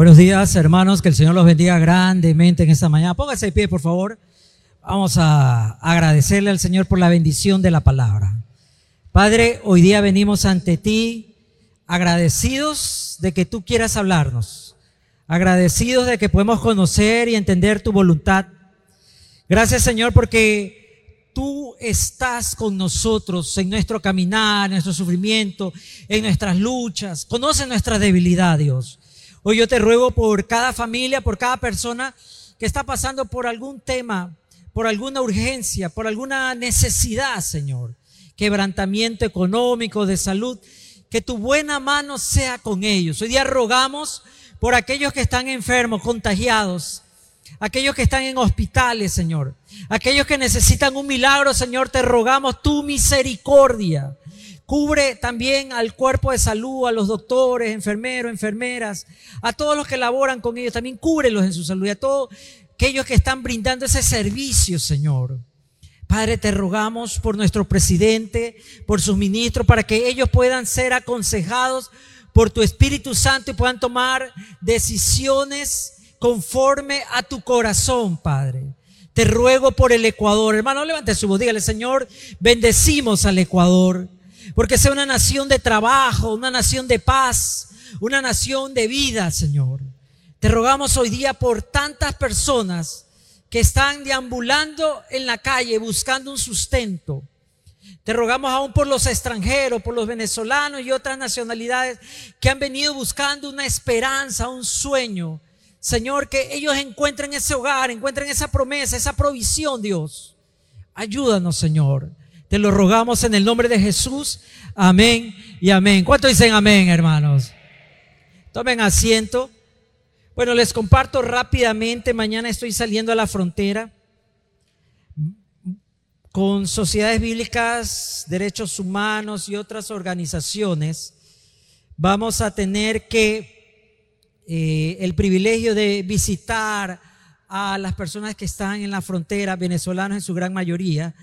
Buenos días, hermanos. Que el Señor los bendiga grandemente en esta mañana. Póngase de pie, por favor. Vamos a agradecerle al Señor por la bendición de la palabra. Padre, hoy día venimos ante ti agradecidos de que tú quieras hablarnos. Agradecidos de que podemos conocer y entender tu voluntad. Gracias, Señor, porque tú estás con nosotros en nuestro caminar, en nuestro sufrimiento, en nuestras luchas. Conoce nuestra debilidad, Dios. Hoy yo te ruego por cada familia, por cada persona que está pasando por algún tema, por alguna urgencia, por alguna necesidad, Señor. Quebrantamiento económico, de salud. Que tu buena mano sea con ellos. Hoy día rogamos por aquellos que están enfermos, contagiados. Aquellos que están en hospitales, Señor. Aquellos que necesitan un milagro, Señor, te rogamos tu misericordia. Cubre también al cuerpo de salud, a los doctores, enfermeros, enfermeras, a todos los que laboran con ellos. También cúbrelos en su salud y a todos aquellos que están brindando ese servicio, Señor. Padre, te rogamos por nuestro presidente, por sus ministros, para que ellos puedan ser aconsejados por tu Espíritu Santo y puedan tomar decisiones conforme a tu corazón, Padre. Te ruego por el Ecuador. Hermano, levante su voz, dígale, Señor, bendecimos al Ecuador porque sea una nación de trabajo, una nación de paz, una nación de vida, Señor. Te rogamos hoy día por tantas personas que están deambulando en la calle buscando un sustento. Te rogamos aún por los extranjeros, por los venezolanos y otras nacionalidades que han venido buscando una esperanza, un sueño. Señor, que ellos encuentren ese hogar, encuentren esa promesa, esa provisión, Dios. Ayúdanos, Señor. Te lo rogamos en el nombre de Jesús. Amén y amén. ¿Cuánto dicen amén, hermanos? Tomen asiento. Bueno, les comparto rápidamente. Mañana estoy saliendo a la frontera con sociedades bíblicas, derechos humanos y otras organizaciones. Vamos a tener que eh, el privilegio de visitar a las personas que están en la frontera, venezolanos en su gran mayoría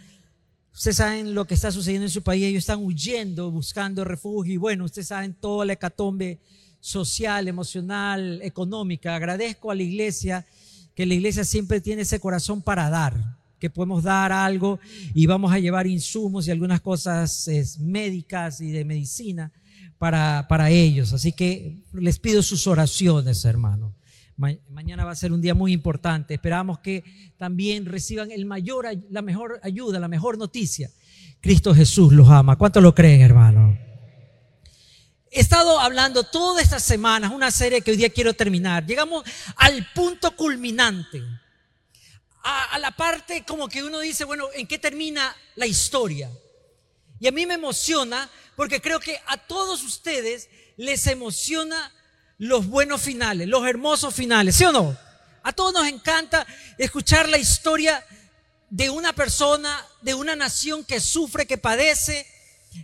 Ustedes saben lo que está sucediendo en su país, ellos están huyendo, buscando refugio y bueno, ustedes saben toda la hecatombe social, emocional, económica. Agradezco a la iglesia que la iglesia siempre tiene ese corazón para dar, que podemos dar algo y vamos a llevar insumos y algunas cosas médicas y de medicina para, para ellos. Así que les pido sus oraciones, hermano mañana va a ser un día muy importante. Esperamos que también reciban el mayor, la mejor ayuda, la mejor noticia. Cristo Jesús los ama. ¿Cuánto lo creen, hermano? He estado hablando todas estas semanas, una serie que hoy día quiero terminar. Llegamos al punto culminante. A, a la parte como que uno dice, bueno, ¿en qué termina la historia? Y a mí me emociona porque creo que a todos ustedes les emociona los buenos finales, los hermosos finales, ¿sí o no? A todos nos encanta escuchar la historia de una persona, de una nación que sufre, que padece,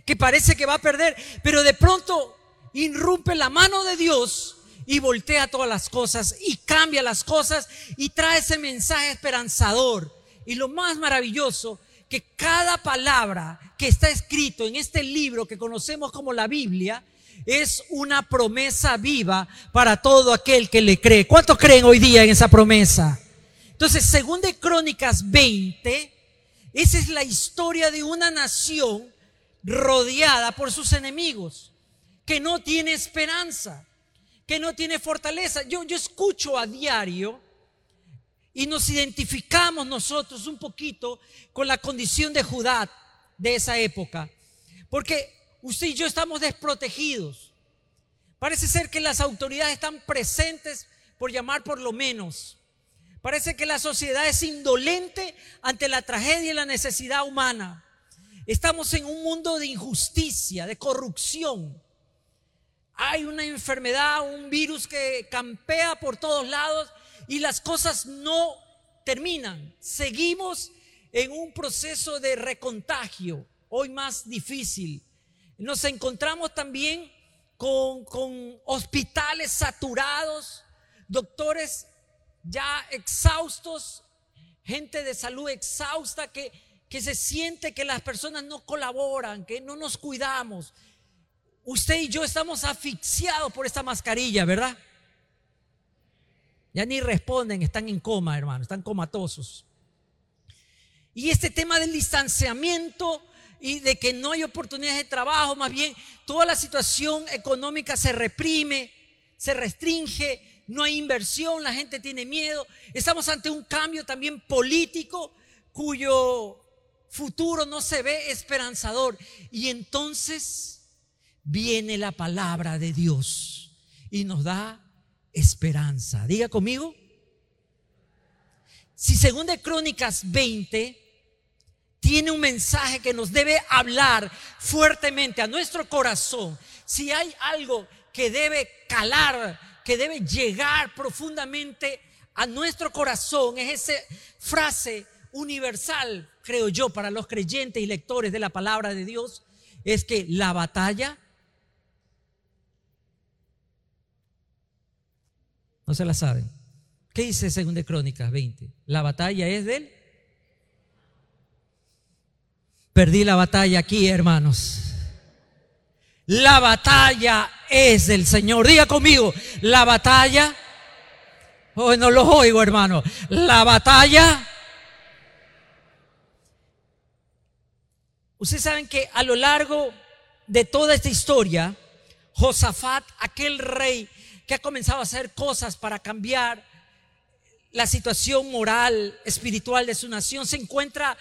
que parece que va a perder, pero de pronto irrumpe la mano de Dios y voltea todas las cosas y cambia las cosas y trae ese mensaje esperanzador. Y lo más maravilloso, que cada palabra que está escrito en este libro que conocemos como la Biblia, es una promesa viva para todo aquel que le cree. ¿Cuántos creen hoy día en esa promesa? Entonces, según de Crónicas 20, esa es la historia de una nación rodeada por sus enemigos, que no tiene esperanza, que no tiene fortaleza. Yo, yo escucho a diario y nos identificamos nosotros un poquito con la condición de Judá de esa época, porque usted y yo estamos desprotegidos. Parece ser que las autoridades están presentes por llamar por lo menos. Parece que la sociedad es indolente ante la tragedia y la necesidad humana. Estamos en un mundo de injusticia, de corrupción. Hay una enfermedad, un virus que campea por todos lados y las cosas no terminan. Seguimos en un proceso de recontagio, hoy más difícil, nos encontramos también con, hospitales saturados, doctores ya exhaustos, gente de salud exhausta que, que se siente que las personas no colaboran, que no nos cuidamos. Usted y yo estamos asfixiados por esta mascarilla, ¿verdad? Ya ni responden, están en coma, hermano, están comatosos. Y este tema del distanciamiento y de que no hay oportunidades de trabajo, más bien toda la situación económica se reprime, se restringe, no hay inversión, la gente tiene miedo. Estamos ante un cambio también político cuyo futuro no se ve esperanzador. Y entonces viene la palabra de Dios y nos da esperanza. Diga conmigo. Si según de Crónicas 20 tiene un mensaje que nos debe hablar fuertemente a nuestro corazón, si hay algo que debe calar, que debe llegar profundamente a nuestro corazón, es esa frase universal, creo yo, para los creyentes y lectores de la palabra de Dios, es que la batalla No se la saben. ¿Qué dice según de Crónicas 20? La batalla es del... Perdí la batalla aquí, hermanos. La batalla es del Señor. Diga conmigo, la batalla... Hoy no los oigo, hermano. La batalla... Ustedes saben que a lo largo de toda esta historia, Josafat, aquel rey que ha comenzado a hacer cosas para cambiar la situación moral, espiritual de su nación, se encuentra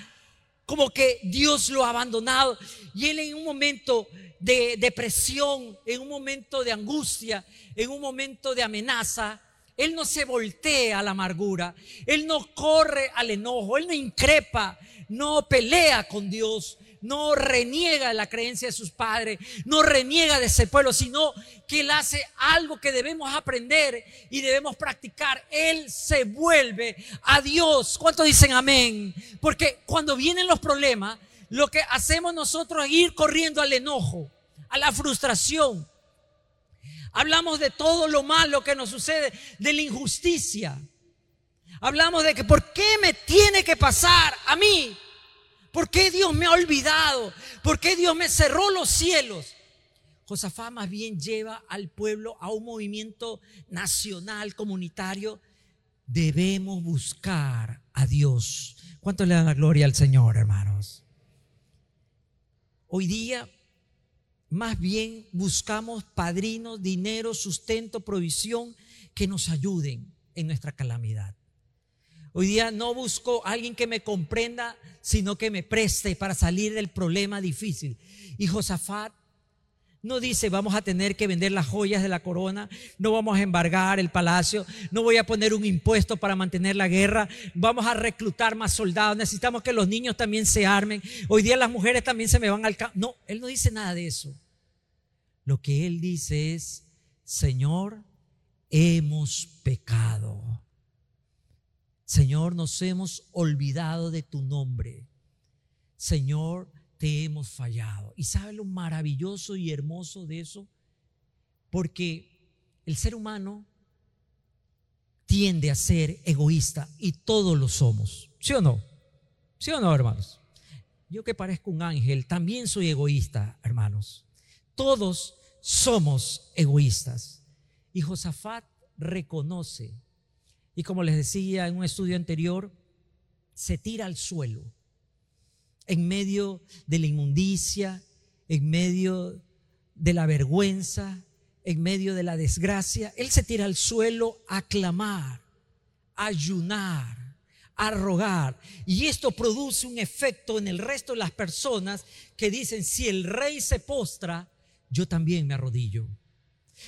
como que Dios lo ha abandonado. Y él en un momento de depresión, en un momento de angustia, en un momento de amenaza, él no se voltea a la amargura, él no corre al enojo, él no increpa, no pelea con Dios, no reniega la creencia de sus padres, no reniega de ese pueblo, sino que él hace algo que debemos aprender y debemos practicar. Él se vuelve a Dios. ¿Cuántos dicen amén? Porque cuando vienen los problemas, lo que hacemos nosotros es ir corriendo al enojo, a la frustración. Hablamos de todo lo malo que nos sucede, de la injusticia. Hablamos de que ¿por qué me tiene que pasar a mí? ¿Por qué Dios me ha olvidado? ¿Por qué Dios me cerró los cielos? Josafá más bien lleva al pueblo a un movimiento nacional, comunitario. Debemos buscar a Dios. ¿Cuánto le dan la gloria al Señor, hermanos? Hoy día, más bien buscamos padrinos, dinero, sustento, provisión que nos ayuden en nuestra calamidad. Hoy día no busco a alguien que me comprenda, sino que me preste para salir del problema difícil. Y Josafat no dice, vamos a tener que vender las joyas de la corona, no vamos a embargar el palacio, no voy a poner un impuesto para mantener la guerra, vamos a reclutar más soldados, necesitamos que los niños también se armen, hoy día las mujeres también se me van al campo. No, él no dice nada de eso. Lo que él dice es, Señor, hemos pecado. Señor, nos hemos olvidado de tu nombre. Señor, te hemos fallado. ¿Y sabe lo maravilloso y hermoso de eso? Porque el ser humano tiende a ser egoísta y todos lo somos. ¿Sí o no? ¿Sí o no, hermanos? Yo que parezco un ángel, también soy egoísta, hermanos. Todos somos egoístas. Y Josafat reconoce y como les decía en un estudio anterior, se tira al suelo en medio de la inmundicia, en medio de la vergüenza, en medio de la desgracia. Él se tira al suelo a clamar, a ayunar, a rogar. Y esto produce un efecto en el resto de las personas que dicen, si el rey se postra, yo también me arrodillo.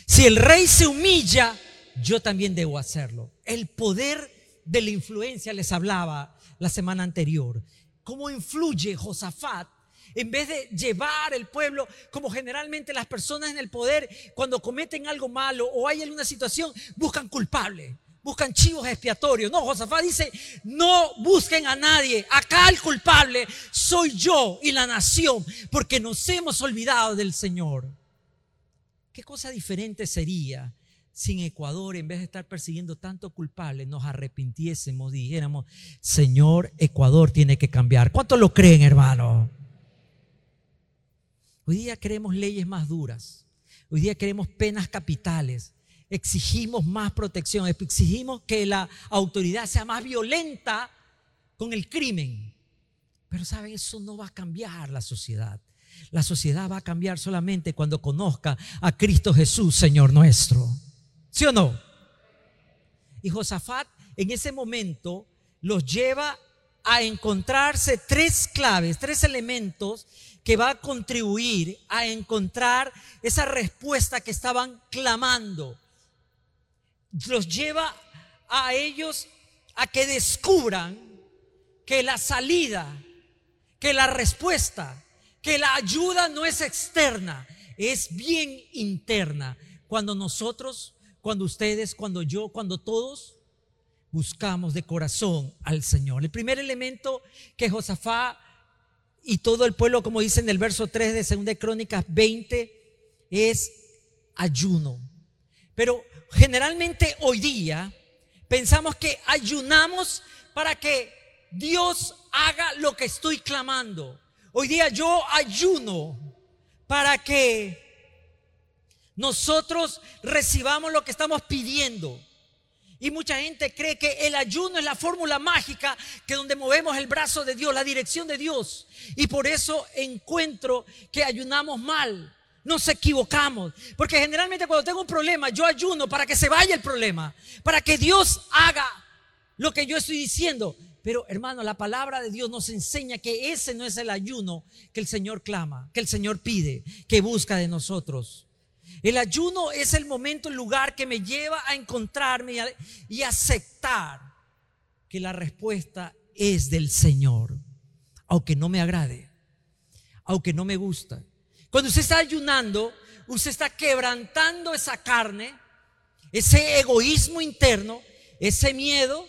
Si el rey se humilla, yo también debo hacerlo. El poder de la influencia les hablaba la semana anterior. ¿Cómo influye Josafat? En vez de llevar el pueblo, como generalmente las personas en el poder, cuando cometen algo malo o hay alguna situación, buscan culpables, buscan chivos expiatorios. No, Josafat dice, no busquen a nadie. Acá el culpable soy yo y la nación, porque nos hemos olvidado del Señor. ¿Qué cosa diferente sería sin Ecuador, en vez de estar persiguiendo tanto culpable, nos arrepintiésemos, dijéramos, Señor, Ecuador tiene que cambiar. ¿Cuántos lo creen, hermano? Hoy día queremos leyes más duras. Hoy día queremos penas capitales. exigimos más protección, exigimos que la autoridad sea más violenta con el crimen. Pero saben, eso no va a cambiar la sociedad. La sociedad va a cambiar solamente cuando conozca a Cristo Jesús, Señor nuestro. ¿Sí o no? Y Josafat en ese momento los lleva a encontrarse tres claves, tres elementos que va a contribuir a encontrar esa respuesta que estaban clamando. Los lleva a ellos a que descubran que la salida, que la respuesta, que la ayuda no es externa, es bien interna. Cuando nosotros, cuando ustedes, cuando yo, cuando todos buscamos de corazón al Señor. El primer elemento que Josafá y todo el pueblo, como dice en el verso 3 de 2 de Crónicas 20, es ayuno. Pero generalmente hoy día pensamos que ayunamos para que Dios haga lo que estoy clamando. Hoy día yo ayuno para que nosotros recibamos lo que estamos pidiendo. Y mucha gente cree que el ayuno es la fórmula mágica que donde movemos el brazo de Dios, la dirección de Dios. Y por eso encuentro que ayunamos mal. Nos equivocamos. Porque generalmente cuando tengo un problema, yo ayuno para que se vaya el problema. Para que Dios haga lo que yo estoy diciendo. Pero hermano, la palabra de Dios nos enseña que ese no es el ayuno que el Señor clama, que el Señor pide, que busca de nosotros. El ayuno es el momento, el lugar que me lleva a encontrarme y, aceptar que la respuesta es del Señor, aunque no me agrade, aunque no me gusta. Cuando usted está ayunando, usted está quebrantando esa carne, ese egoísmo interno, ese miedo,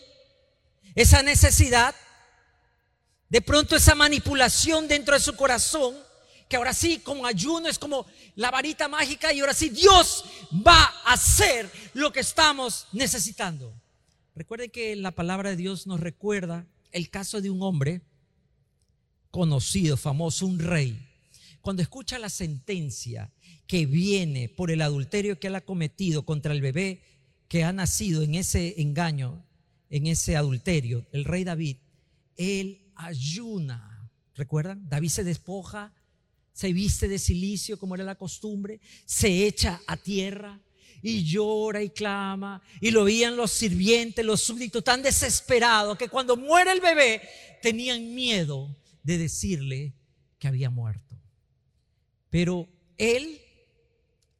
esa necesidad, de pronto esa manipulación dentro de su corazón que ahora sí, como ayuno, es como la varita mágica y ahora sí Dios va a hacer lo que estamos necesitando. Recuerden que la palabra de Dios nos recuerda el caso de un hombre conocido, famoso, un rey. Cuando escucha la sentencia que viene por el adulterio que él ha cometido contra el bebé que ha nacido en ese engaño, en ese adulterio, el rey David, él ayuna. ¿Recuerdan? David se despoja se viste de silicio como era la costumbre, se echa a tierra y llora y clama. Y lo veían los sirvientes, los súbditos tan desesperados que cuando muere el bebé tenían miedo de decirle que había muerto. Pero él,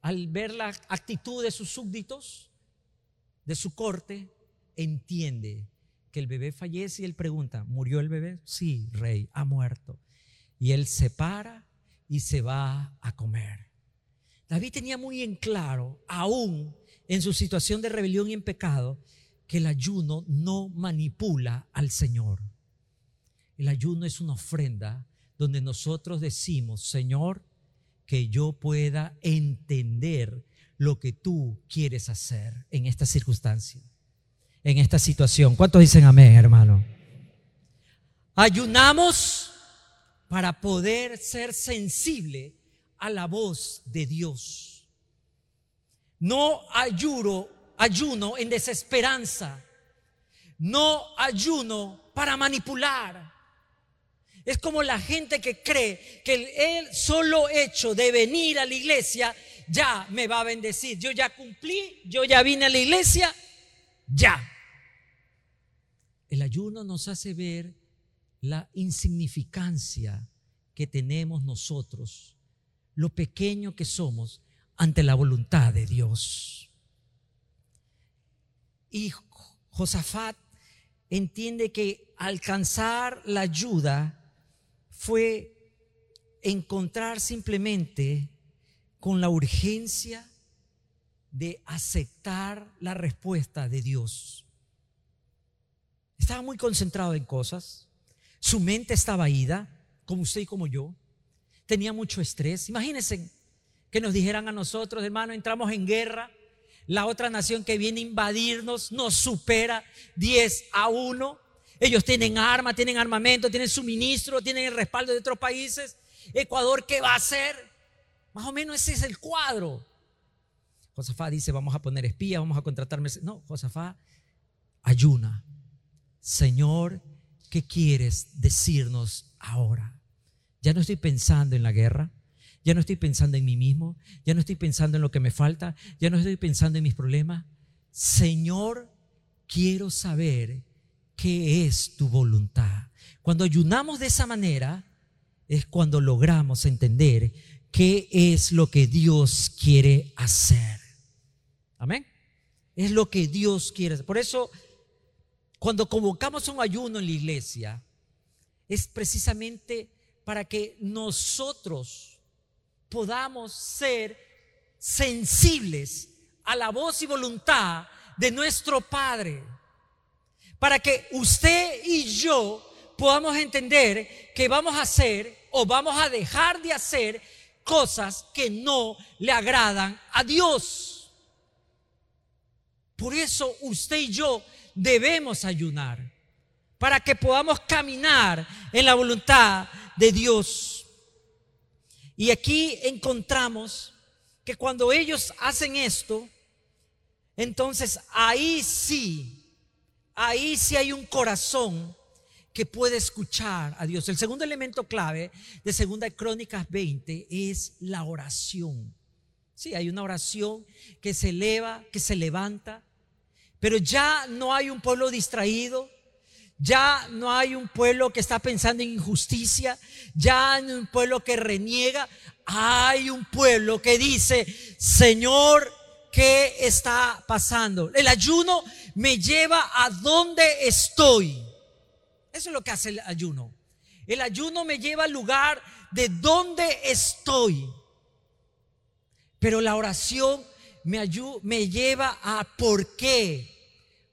al ver la actitud de sus súbditos, de su corte, entiende que el bebé fallece y él pregunta, ¿murió el bebé? Sí, rey, ha muerto. Y él se para y se va a comer. David tenía muy en claro, aún en su situación de rebelión y en pecado, que el ayuno no manipula al Señor. El ayuno es una ofrenda donde nosotros decimos, Señor, que yo pueda entender lo que tú quieres hacer en esta circunstancia, en esta situación. ¿Cuántos dicen amén, hermano? Ayunamos para poder ser sensible a la voz de Dios. No ayuno, ayuno en desesperanza. No ayuno para manipular. Es como la gente que cree que el solo hecho de venir a la iglesia ya me va a bendecir. Yo ya cumplí, yo ya vine a la iglesia, ya. El ayuno nos hace ver la insignificancia que tenemos nosotros, lo pequeño que somos ante la voluntad de Dios. Y Josafat entiende que alcanzar la ayuda fue encontrar simplemente con la urgencia de aceptar la respuesta de Dios. Estaba muy concentrado en cosas, su mente estaba ida, como usted y como yo. Tenía mucho estrés. Imagínense que nos dijeran a nosotros, hermano, entramos en guerra. La otra nación que viene a invadirnos nos supera 10 a 1. Ellos tienen armas, tienen armamento, tienen suministro, tienen el respaldo de otros países. Ecuador, ¿qué va a hacer? Más o menos ese es el cuadro. Josafá dice, vamos a poner espías, vamos a contratarme. No, Josafá ayuna. Señor, ¿qué quieres decirnos ahora? Ya no estoy pensando en la guerra, ya no estoy pensando en mí mismo, ya no estoy pensando en lo que me falta, ya no estoy pensando en mis problemas. Señor, quiero saber qué es tu voluntad. Cuando ayunamos de esa manera, es cuando logramos entender qué es lo que Dios quiere hacer. Amén. Es lo que Dios quiere. Por eso, cuando convocamos un ayuno en la iglesia, es precisamente para que nosotros podamos ser sensibles a la voz y voluntad de nuestro Padre. Para que usted y yo podamos entender que vamos a hacer o vamos a dejar de hacer cosas que no le agradan a Dios. Por eso usted y yo debemos ayunar, para que podamos caminar en la voluntad de Dios. Y aquí encontramos que cuando ellos hacen esto, entonces ahí sí, ahí sí hay un corazón que puede escuchar a Dios. El segundo elemento clave de Segunda Crónicas 20 es la oración. Sí, hay una oración que se eleva, que se levanta, pero ya no hay un pueblo distraído, ya no hay un pueblo que está pensando en injusticia, ya no hay un pueblo que reniega, hay un pueblo que dice, Señor, ¿qué está pasando? El ayuno me lleva a donde estoy. Eso es lo que hace el ayuno. El ayuno me lleva al lugar de donde estoy. Pero la oración me, me lleva a por qué.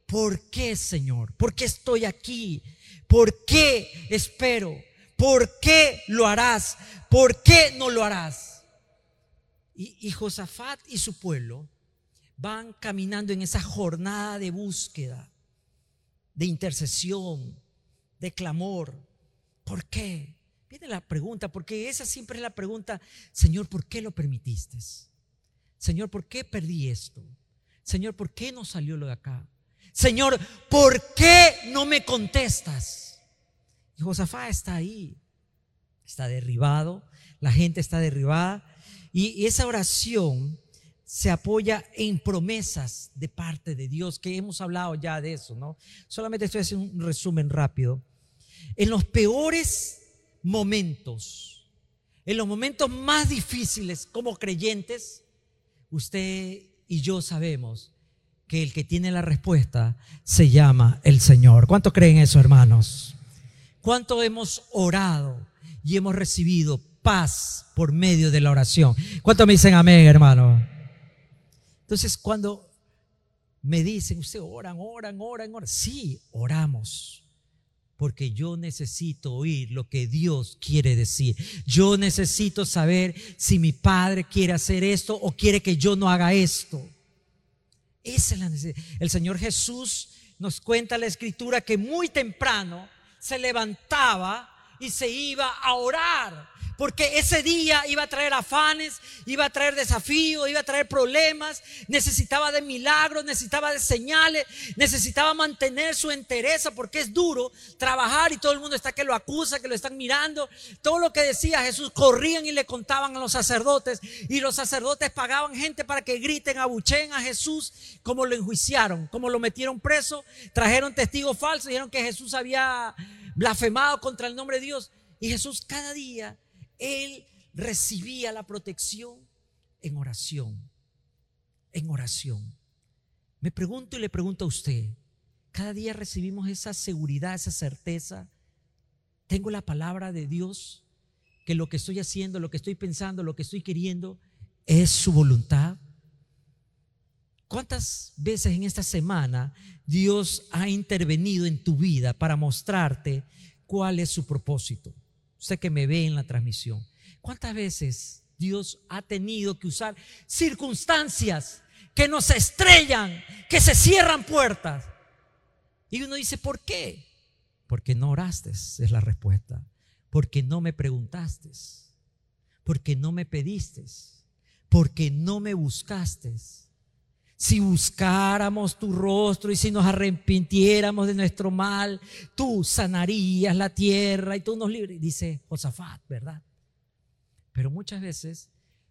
¿Por qué, Señor? ¿Por qué estoy aquí? ¿Por qué espero? ¿Por qué lo harás? ¿Por qué no lo harás? Y, y Josafat y su pueblo van caminando en esa jornada de búsqueda, de intercesión, de clamor. ¿Por qué? Viene la pregunta, porque esa siempre es la pregunta, Señor, ¿por qué lo permitiste? Señor, ¿por qué perdí esto? Señor, ¿por qué no salió lo de acá? Señor, ¿por qué no me contestas? Y Josafá está ahí, está derribado, la gente está derribada. Y, esa oración se apoya en promesas de parte de Dios, que hemos hablado ya de eso, ¿no? Solamente estoy haciendo un resumen rápido. En los peores momentos, en los momentos más difíciles como creyentes, usted y yo sabemos que el que tiene la respuesta se llama el Señor. ¿Cuánto creen eso, hermanos? ¿Cuánto hemos orado y hemos recibido paz por medio de la oración? ¿Cuánto me dicen amén, hermano? Entonces, cuando me dicen, usted oran, oran, oran, oran, sí, oramos porque yo necesito oír lo que Dios quiere decir. Yo necesito saber si mi Padre quiere hacer esto o quiere que yo no haga esto. Esa es la necesidad. El Señor Jesús nos cuenta la escritura que muy temprano se levantaba y se iba a orar porque ese día iba a traer afanes, iba a traer desafíos, iba a traer problemas, necesitaba de milagros, necesitaba de señales, necesitaba mantener su entereza, porque es duro trabajar y todo el mundo está que lo acusa, que lo están mirando. Todo lo que decía Jesús, corrían y le contaban a los sacerdotes, y los sacerdotes pagaban gente para que griten, abucheen a Jesús, como lo enjuiciaron, como lo metieron preso, trajeron testigos falsos, dijeron que Jesús había blasfemado contra el nombre de Dios. Y Jesús cada día él recibía la protección en oración, en oración. Me pregunto y le pregunto a usted, cada día recibimos esa seguridad, esa certeza. Tengo la palabra de Dios, que lo que estoy haciendo, lo que estoy pensando, lo que estoy queriendo es su voluntad. ¿Cuántas veces en esta semana Dios ha intervenido en tu vida para mostrarte cuál es su propósito? Usted que me ve en la transmisión, ¿cuántas veces Dios ha tenido que usar circunstancias que nos estrellan, que se cierran puertas? Y uno dice, ¿por qué? Porque no oraste, es la respuesta. Porque no me preguntaste. Porque no me pediste. Porque no me buscaste. Si buscáramos tu rostro y si nos arrepintiéramos de nuestro mal, tú sanarías la tierra y tú nos libres. Dice Josafat, ¿verdad? Pero muchas veces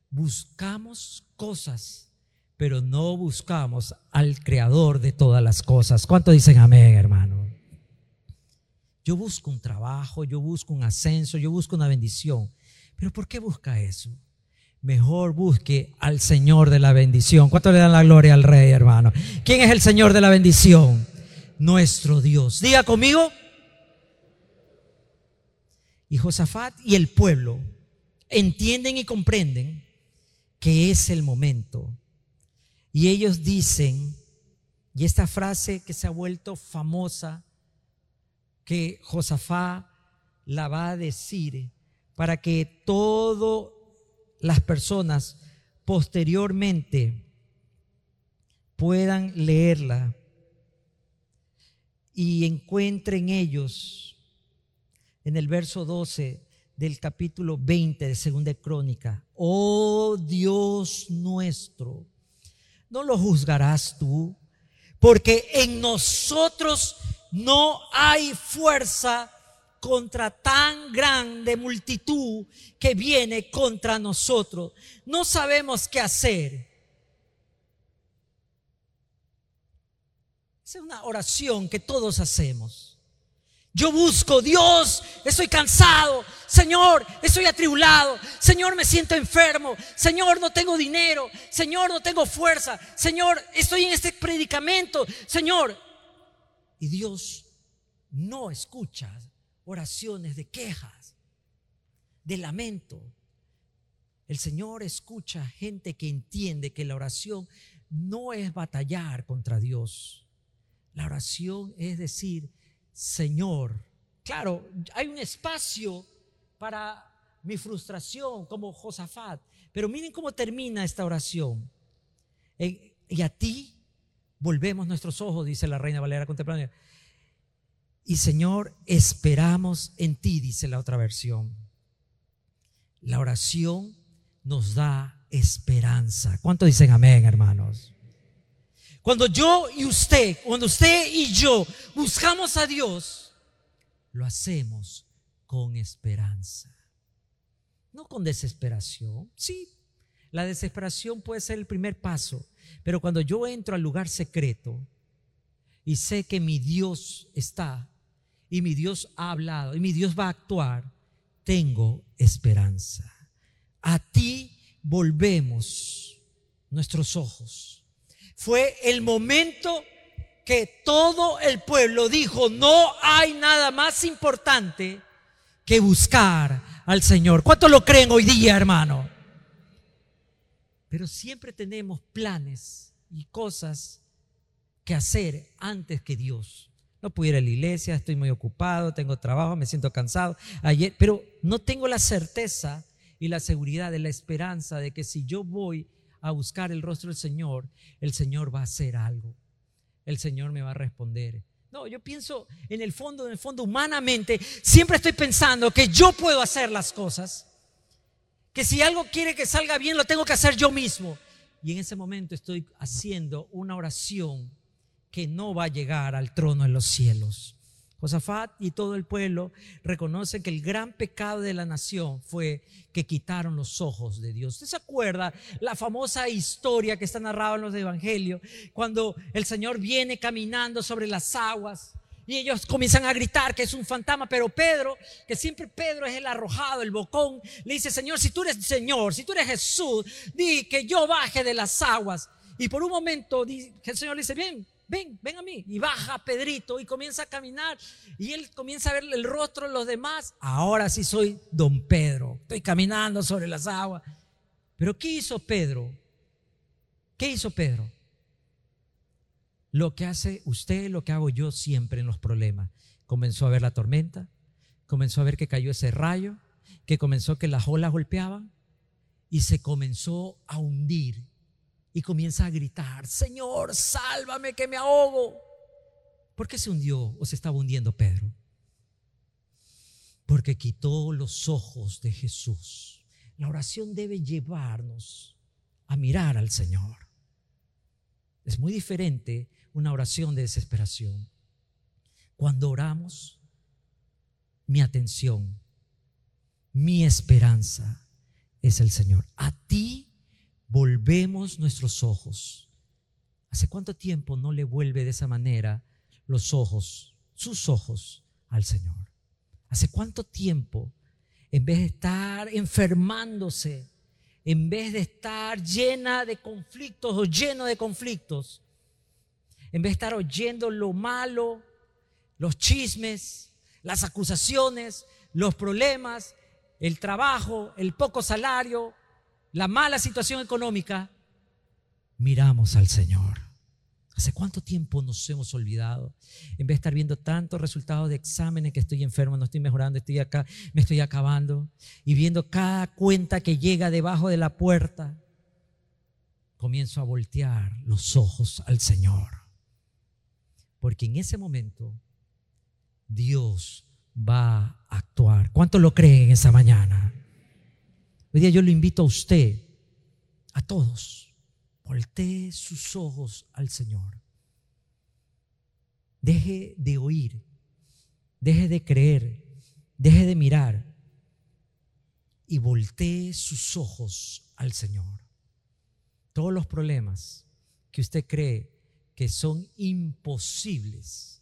buscamos cosas, pero no buscamos al creador de todas las cosas. ¿Cuánto dicen amén, hermano? Yo busco un trabajo, yo busco un ascenso, yo busco una bendición. Pero ¿por qué busca eso? Mejor busque al Señor de la bendición. ¿Cuánto le dan la gloria al Rey, hermano? ¿Quién es el Señor de la bendición? Nuestro Dios. Diga conmigo. Y Josafat y el pueblo entienden y comprenden que es el momento. Y ellos dicen, y esta frase que se ha vuelto famosa, que Josafá la va a decir para que todas las personas posteriormente puedan leerla y encuentren ellos en el verso 12 del capítulo 20 de Segunda Crónica. Oh Dios nuestro, no lo juzgarás tú, porque en nosotros no hay fuerza contra tan grande multitud que viene contra nosotros. No sabemos qué hacer. Esa es una oración que todos hacemos. Yo busco, Dios, estoy cansado, Señor, estoy atribulado, Señor, me siento enfermo, Señor, no tengo dinero, Señor, no tengo fuerza, Señor, estoy en este predicamento, Señor. Y Dios no escucha oraciones de quejas, de lamento. El Señor escucha gente que entiende que la oración no es batallar contra Dios. La oración es decir, Señor. Claro, hay un espacio para mi frustración como Josafat, pero miren cómo termina esta oración. y a ti volvemos nuestros ojos, dice la reina Valera contemporánea. Y Señor, esperamos en ti, dice la otra versión. La oración nos da esperanza. ¿Cuánto dicen amén, hermanos? Cuando yo y usted, cuando usted y yo buscamos a Dios, lo hacemos con esperanza. No con desesperación. Sí, la desesperación puede ser el primer paso, pero cuando yo entro al lugar secreto y sé que mi Dios está y mi Dios ha hablado y mi Dios va a actuar, tengo esperanza. A ti volvemos nuestros ojos fue el momento que todo el pueblo dijo, no hay nada más importante que buscar al Señor. ¿Cuántos lo creen hoy día, hermano? Pero siempre tenemos planes y cosas que hacer antes que Dios. No puedo ir a la iglesia, estoy muy ocupado, tengo trabajo, me siento cansado. Ayer, pero no tengo la certeza y la seguridad de la esperanza de que si yo voy a buscar el rostro del Señor, el Señor va a hacer algo. El Señor me va a responder. No, yo pienso en el fondo, en el fondo, humanamente, siempre estoy pensando que yo puedo hacer las cosas. Que si algo quiere que salga bien, lo tengo que hacer yo mismo. Y en ese momento estoy haciendo una oración que no va a llegar al trono en los cielos. Josafat y todo el pueblo reconocen que el gran pecado de la nación fue que quitaron los ojos de Dios. ¿Usted se acuerda la famosa historia que está narrada en los evangelios? Cuando el Señor viene caminando sobre las aguas y ellos comienzan a gritar que es un fantasma, pero Pedro, que siempre Pedro es el arrojado, el bocón, le dice, Señor, si tú eres Señor, si tú eres Jesús, di que yo baje de las aguas. Y por un momento el Señor le dice, bien, ven, ven a mí. Y baja Pedrito y comienza a caminar. Y él comienza a ver el rostro de los demás. Ahora sí soy don Pedro. Estoy caminando sobre las aguas. Pero ¿qué hizo Pedro? ¿Qué hizo Pedro? Lo que hace usted, lo que hago yo siempre en los problemas. Comenzó a ver la tormenta, comenzó a ver que cayó ese rayo, que comenzó que las olas golpeaban y se comenzó a hundir y comienza a gritar, Señor, sálvame que me ahogo. ¿Por qué se hundió o se estaba hundiendo Pedro? Porque quitó los ojos de Jesús. La oración debe llevarnos a mirar al Señor. Es muy diferente una oración de desesperación. Cuando oramos, mi atención, mi esperanza es el Señor. A ti volvemos nuestros ojos. ¿Hace cuánto tiempo no le vuelve de esa manera los ojos, sus ojos al Señor? ¿Hace cuánto tiempo, en vez de estar enfermándose, en vez de estar llena de conflictos o lleno de conflictos, en vez de estar oyendo lo malo, los chismes, las acusaciones, los problemas, el trabajo, el poco salario, la mala situación económica, miramos al Señor. ¿Hace cuánto tiempo nos hemos olvidado? En vez de estar viendo tantos resultados de exámenes que estoy enfermo, no estoy mejorando, estoy acá, me estoy acabando, y viendo cada cuenta que llega debajo de la puerta, comienzo a voltear los ojos al Señor. Porque en ese momento Dios va a actuar. ¿Cuánto lo creen esa mañana? Hoy día yo lo invito a usted, a todos Voltee sus ojos al Señor. Deje de oír, deje de creer, deje de mirar y voltee sus ojos al Señor. Todos los problemas que usted cree que son imposibles,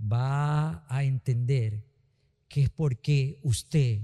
va a entender que es porque usted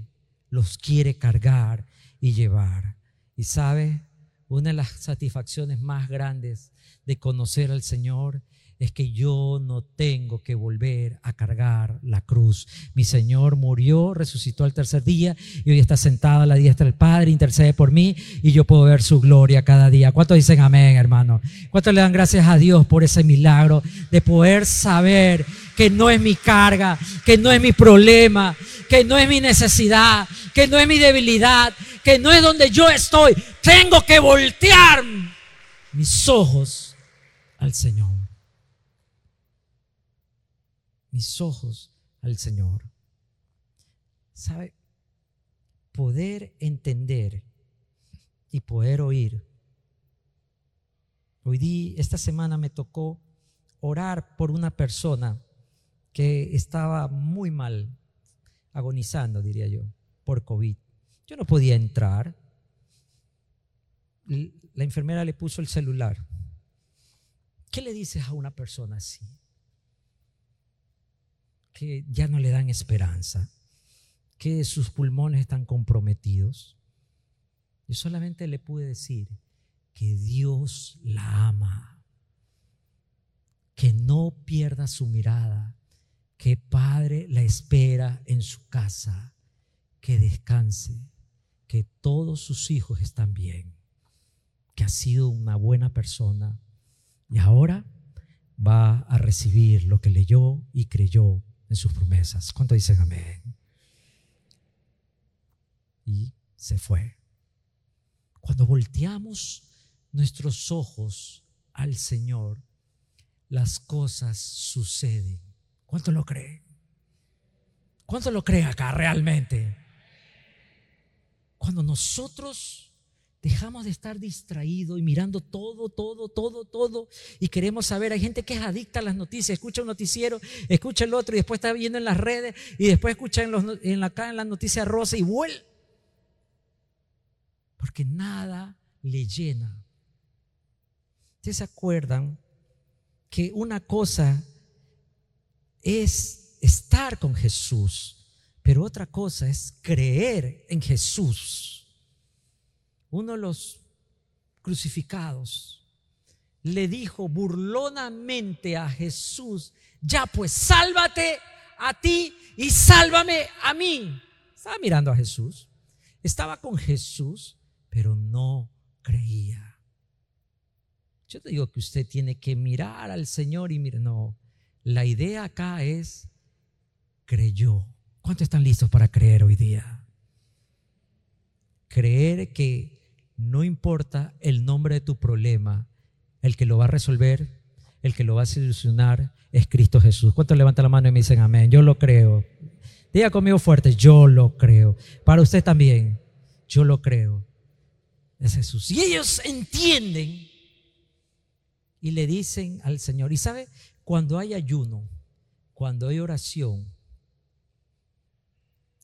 los quiere cargar y llevar. Y sabe, una de las satisfacciones más grandes de conocer al Señor es que yo no tengo que volver a cargar la cruz. Mi Señor murió, resucitó al tercer día y hoy está sentado a la diestra del Padre, intercede por mí y yo puedo ver su gloria cada día. ¿Cuántos dicen amén, hermano? ¿Cuántos le dan gracias a Dios por ese milagro de poder saber que no es mi carga, que no es mi problema, que no es mi necesidad, que no es mi debilidad, que no es donde yo estoy. Tengo que voltear mis ojos al Señor mis ojos al Señor. ¿Sabe? Poder entender y poder oír. Hoy día, esta semana me tocó orar por una persona que estaba muy mal, agonizando, diría yo, por COVID. Yo no podía entrar. La enfermera le puso el celular. ¿Qué le dices a una persona así? que ya no le dan esperanza, que sus pulmones están comprometidos. Yo solamente le pude decir que Dios la ama, que no pierda su mirada, que Padre la espera en su casa, que descanse, que todos sus hijos están bien, que ha sido una buena persona y ahora va a recibir lo que leyó y creyó en sus promesas. ¿Cuánto dicen amén? Y se fue. Cuando volteamos nuestros ojos al Señor, las cosas suceden. ¿Cuánto lo cree? ¿Cuánto lo cree acá realmente? Cuando nosotros Dejamos de estar distraídos y mirando todo, todo, todo, todo. Y queremos saber, hay gente que es adicta a las noticias, escucha un noticiero, escucha el otro y después está viendo en las redes y después escucha en, los, en, la, en las noticias rosa y vuelve. Porque nada le llena. ¿Ustedes se acuerdan que una cosa es estar con Jesús, pero otra cosa es creer en Jesús? uno de los crucificados, le dijo burlonamente a Jesús, ya pues sálvate a ti y sálvame a mí. Estaba mirando a Jesús, estaba con Jesús, pero no creía. Yo te digo que usted tiene que mirar al Señor y mirar, no, la idea acá es, creyó. ¿Cuántos están listos para creer hoy día? Creer que no importa el nombre de tu problema, el que lo va a resolver, el que lo va a solucionar es Cristo Jesús. ¿Cuántos levantan la mano y me dicen amén? Yo lo creo. Diga conmigo fuerte, yo lo creo. Para usted también, yo lo creo. Es Jesús. Y ellos entienden y le dicen al Señor, y sabe, cuando hay ayuno, cuando hay oración,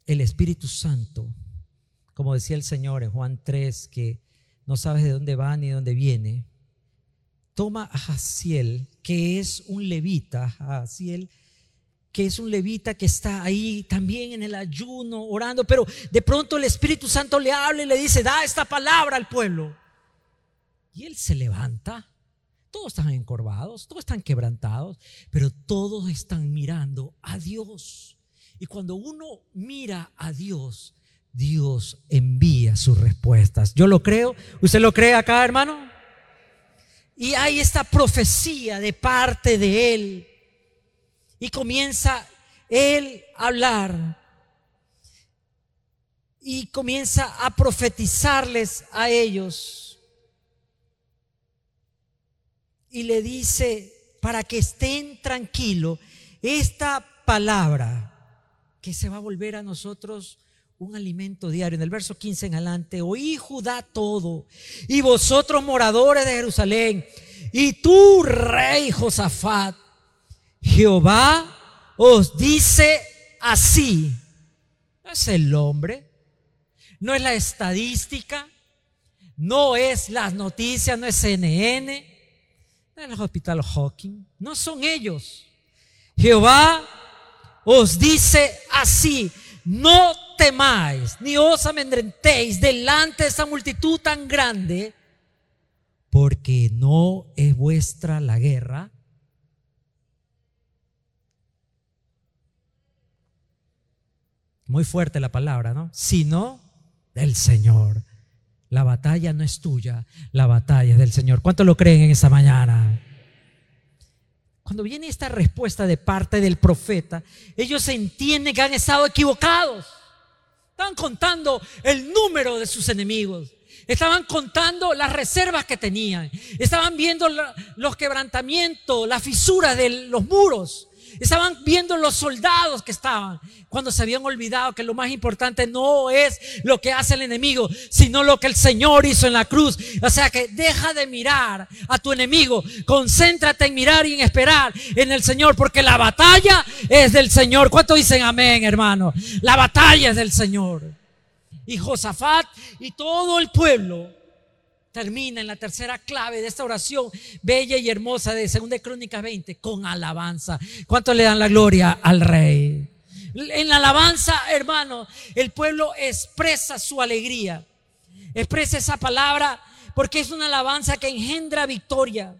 el Espíritu Santo, como decía el Señor en Juan 3, que no sabes de dónde va ni de dónde viene, toma a Jaciel, que es un levita, Jaciel, que es un levita que está ahí también en el ayuno, orando, pero de pronto el Espíritu Santo le habla y le dice, da esta palabra al pueblo. Y él se levanta. Todos están encorvados, todos están quebrantados, pero todos están mirando a Dios. Y cuando uno mira a Dios, Dios envía sus respuestas. Yo lo creo. ¿Usted lo cree acá, hermano? Y hay esta profecía de parte de Él y comienza él a hablar y comienza a profetizarles a ellos. Y le dice, para que estén tranquilos, esta palabra que se va a volver a nosotros un alimento diario. En el verso 15 en adelante, oí Judá todo, y vosotros moradores de Jerusalén, y tú, rey Josafat, Jehová os dice así. No es el hombre, no es la estadística, no es las noticias, no es CNN, es el Hospital Hawking, no son ellos. Jehová os dice así, no temáis ni os amedrentéis delante de esa multitud tan grande, porque no es vuestra la guerra, Muy fuerte la palabra, ¿no? Sino del Señor. La batalla no es tuya, la batalla es del Señor. ¿Cuánto lo creen en esa mañana? Cuando viene esta respuesta de parte del profeta, ellos entienden que han estado equivocados. Estaban contando el número de sus enemigos. Estaban contando las reservas que tenían. Estaban viendo los quebrantamientos, las fisuras de los muros. Estaban viendo los soldados que estaban cuando se habían olvidado que lo más importante no es lo que hace el enemigo, sino lo que el Señor hizo en la cruz. O sea que deja de mirar a tu enemigo, concéntrate en mirar y en esperar en el Señor, porque la batalla es del Señor. ¿Cuánto dicen amén, hermano? La batalla es del Señor. Y Josafat y todo el pueblo termina en la tercera clave de esta oración bella y hermosa de 2 Crónicas 20 con alabanza. ¿Cuánto le dan la gloria al rey? En la alabanza, hermano, el pueblo expresa su alegría. Expresa esa palabra porque es una alabanza que engendra victoria.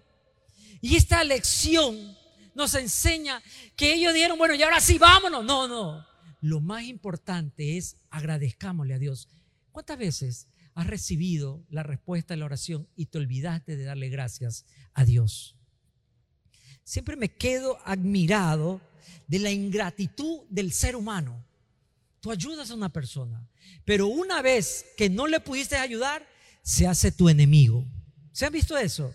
Y esta lección nos enseña que ellos dijeron, bueno, y ahora sí, vámonos. No, no. Lo más importante es agradezcámosle a Dios. ¿Cuántas veces has recibido la respuesta a la oración y te olvidaste de darle gracias a Dios. Siempre me quedo admirado de la ingratitud del ser humano. Tú ayudas a una persona, pero una vez que no le pudiste ayudar, se hace tu enemigo. ¿Se han visto eso?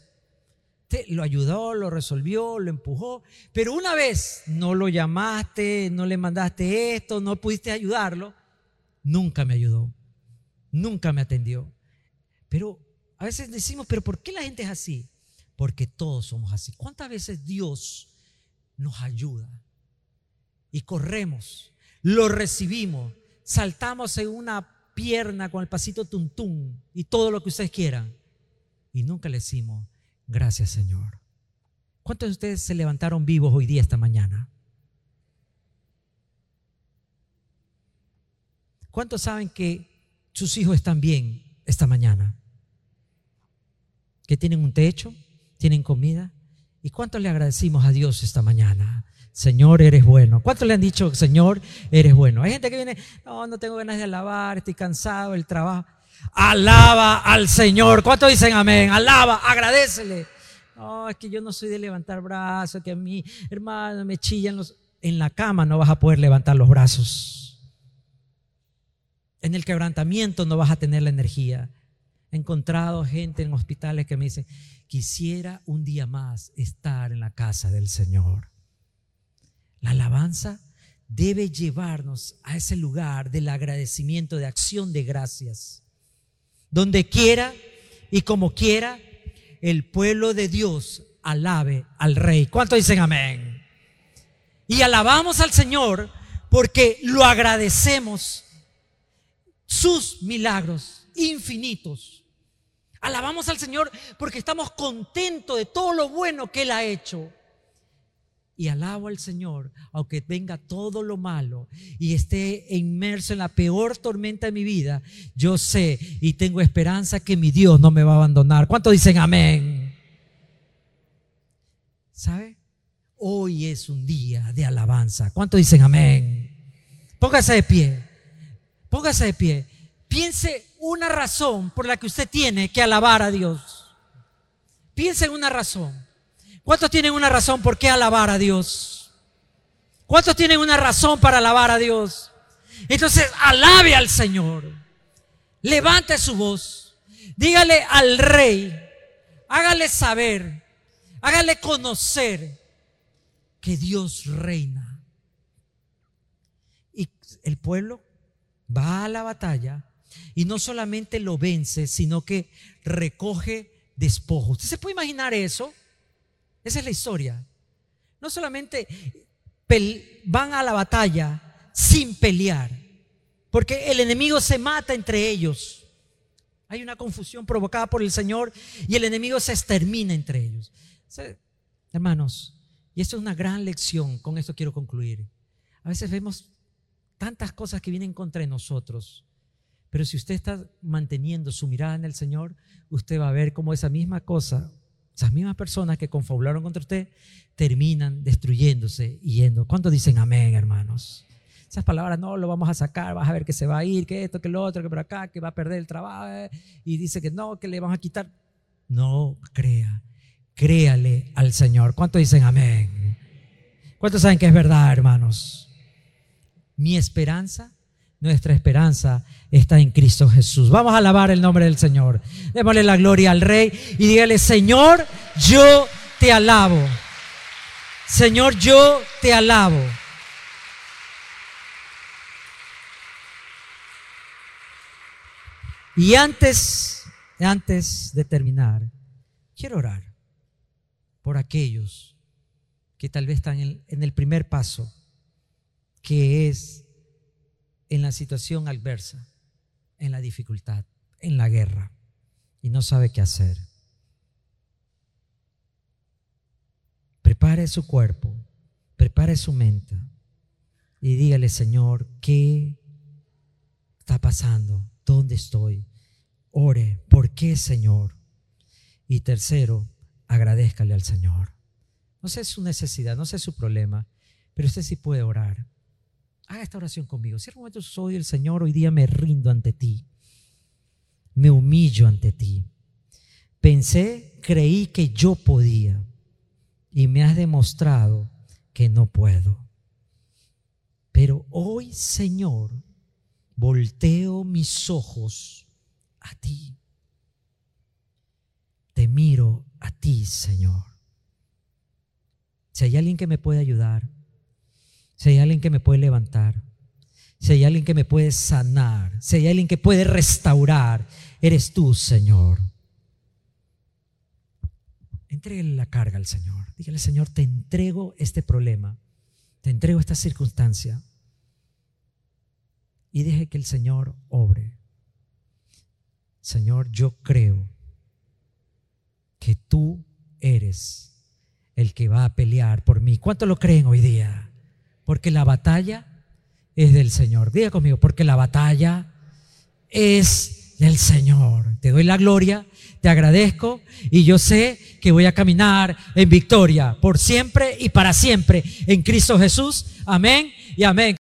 Te, lo ayudó, lo resolvió, lo empujó, pero una vez no lo llamaste, no le mandaste esto, no pudiste ayudarlo, nunca me ayudó nunca me atendió. Pero a veces decimos, pero ¿por qué la gente es así? Porque todos somos así. ¿Cuántas veces Dios nos ayuda? Y corremos, lo recibimos, saltamos en una pierna con el pasito tuntún y todo lo que ustedes quieran. Y nunca le decimos, gracias Señor. ¿Cuántos de ustedes se levantaron vivos hoy día, esta mañana? ¿Cuántos saben que sus hijos están bien esta mañana. Que tienen un techo, tienen comida. ¿Y cuánto le agradecimos a Dios esta mañana? Señor, eres bueno. ¿Cuánto le han dicho, Señor, eres bueno? Hay gente que viene, no, no tengo ganas de alabar, estoy cansado del trabajo. Alaba al Señor. ¿Cuánto dicen amén? Alaba, agradecele. No, es que yo no soy de levantar brazos, que a mí, hermano, me chillan los... En la cama no vas a poder levantar los brazos. En el quebrantamiento no vas a tener la energía. He encontrado gente en hospitales que me dicen, quisiera un día más estar en la casa del Señor. La alabanza debe llevarnos a ese lugar del agradecimiento, de acción de gracias. Donde quiera y como quiera, el pueblo de Dios alabe al rey. ¿Cuánto dicen amén? Y alabamos al Señor porque lo agradecemos sus milagros infinitos. Alabamos al Señor porque estamos contentos de todo lo bueno que Él ha hecho. Y alabo al Señor, aunque venga todo lo malo y esté inmerso en la peor tormenta de mi vida, yo sé y tengo esperanza que mi Dios no me va a abandonar. ¿Cuántos dicen amén? ¿Sabe? Hoy es un día de alabanza. ¿Cuántos dicen amén? Póngase de pie. Póngase de pie. Piense una razón por la que usted tiene que alabar a Dios. Piense en una razón. ¿Cuántos tienen una razón por qué alabar a Dios? ¿Cuántos tienen una razón para alabar a Dios? Entonces, alabe al Señor. Levante su voz. Dígale al rey. Hágale saber. Hágale conocer que Dios reina. Y el pueblo va a la batalla y no solamente lo vence, sino que recoge despojos. ¿Usted se puede imaginar eso? Esa es la historia. No solamente van a la batalla sin pelear, porque el enemigo se mata entre ellos. Hay una confusión provocada por el Señor y el enemigo se extermina entre ellos. Hermanos, y esto es una gran lección, con esto quiero concluir. A veces vemos tantas cosas que vienen contra nosotros, pero si usted está manteniendo su mirada en el Señor, usted va a ver cómo esa misma cosa, esas mismas personas que confabularon contra usted, terminan destruyéndose y yendo. ¿Cuántos dicen amén, hermanos? Esas palabras no lo vamos a sacar, vas a ver que se va a ir, que esto, que lo otro, que por acá, que va a perder el trabajo, eh, y dice que no, que le vamos a quitar. No crea, créale al Señor. ¿Cuántos dicen amén? ¿Cuántos saben que es verdad, hermanos? Mi esperanza nuestra esperanza está en Cristo Jesús. Vamos a alabar el nombre del Señor. Démosle la gloria al Rey y dígale, Señor, yo te alabo. Señor, yo te alabo. Y antes, antes de terminar, quiero orar por aquellos que tal vez están en el primer paso, que es en la situación adversa, en la dificultad, en la guerra, y no sabe qué hacer. Prepare su cuerpo, prepare su mente y dígale, Señor, ¿qué está pasando? ¿Dónde estoy? Ore, ¿por qué, Señor? Y tercero, agradezcale al Señor. No sé su necesidad, no sé su problema, pero usted sí puede orar. Haga esta oración conmigo. Cierra un momento soy el Señor, hoy día me rindo ante ti. Me humillo ante ti. Pensé, creí que yo podía y me has demostrado que no puedo. Pero hoy, Señor, volteo mis ojos a ti. Te miro a ti, Señor. Si hay alguien que me puede ayudar, si hay alguien que me puede levantar, si hay alguien que me puede sanar, si hay alguien que puede restaurar, eres tú, Señor. Entregue la carga al Señor. Dígale, Señor, te entrego este problema, te entrego esta circunstancia. Y deje que el Señor obre. Señor, yo creo que tú eres el que va a pelear por mí. ¿Cuánto lo creen hoy día? Porque la batalla es del Señor. Diga conmigo, porque la batalla es del Señor. Te doy la gloria, te agradezco y yo sé que voy a caminar en victoria por siempre y para siempre en Cristo Jesús. Amén y amén.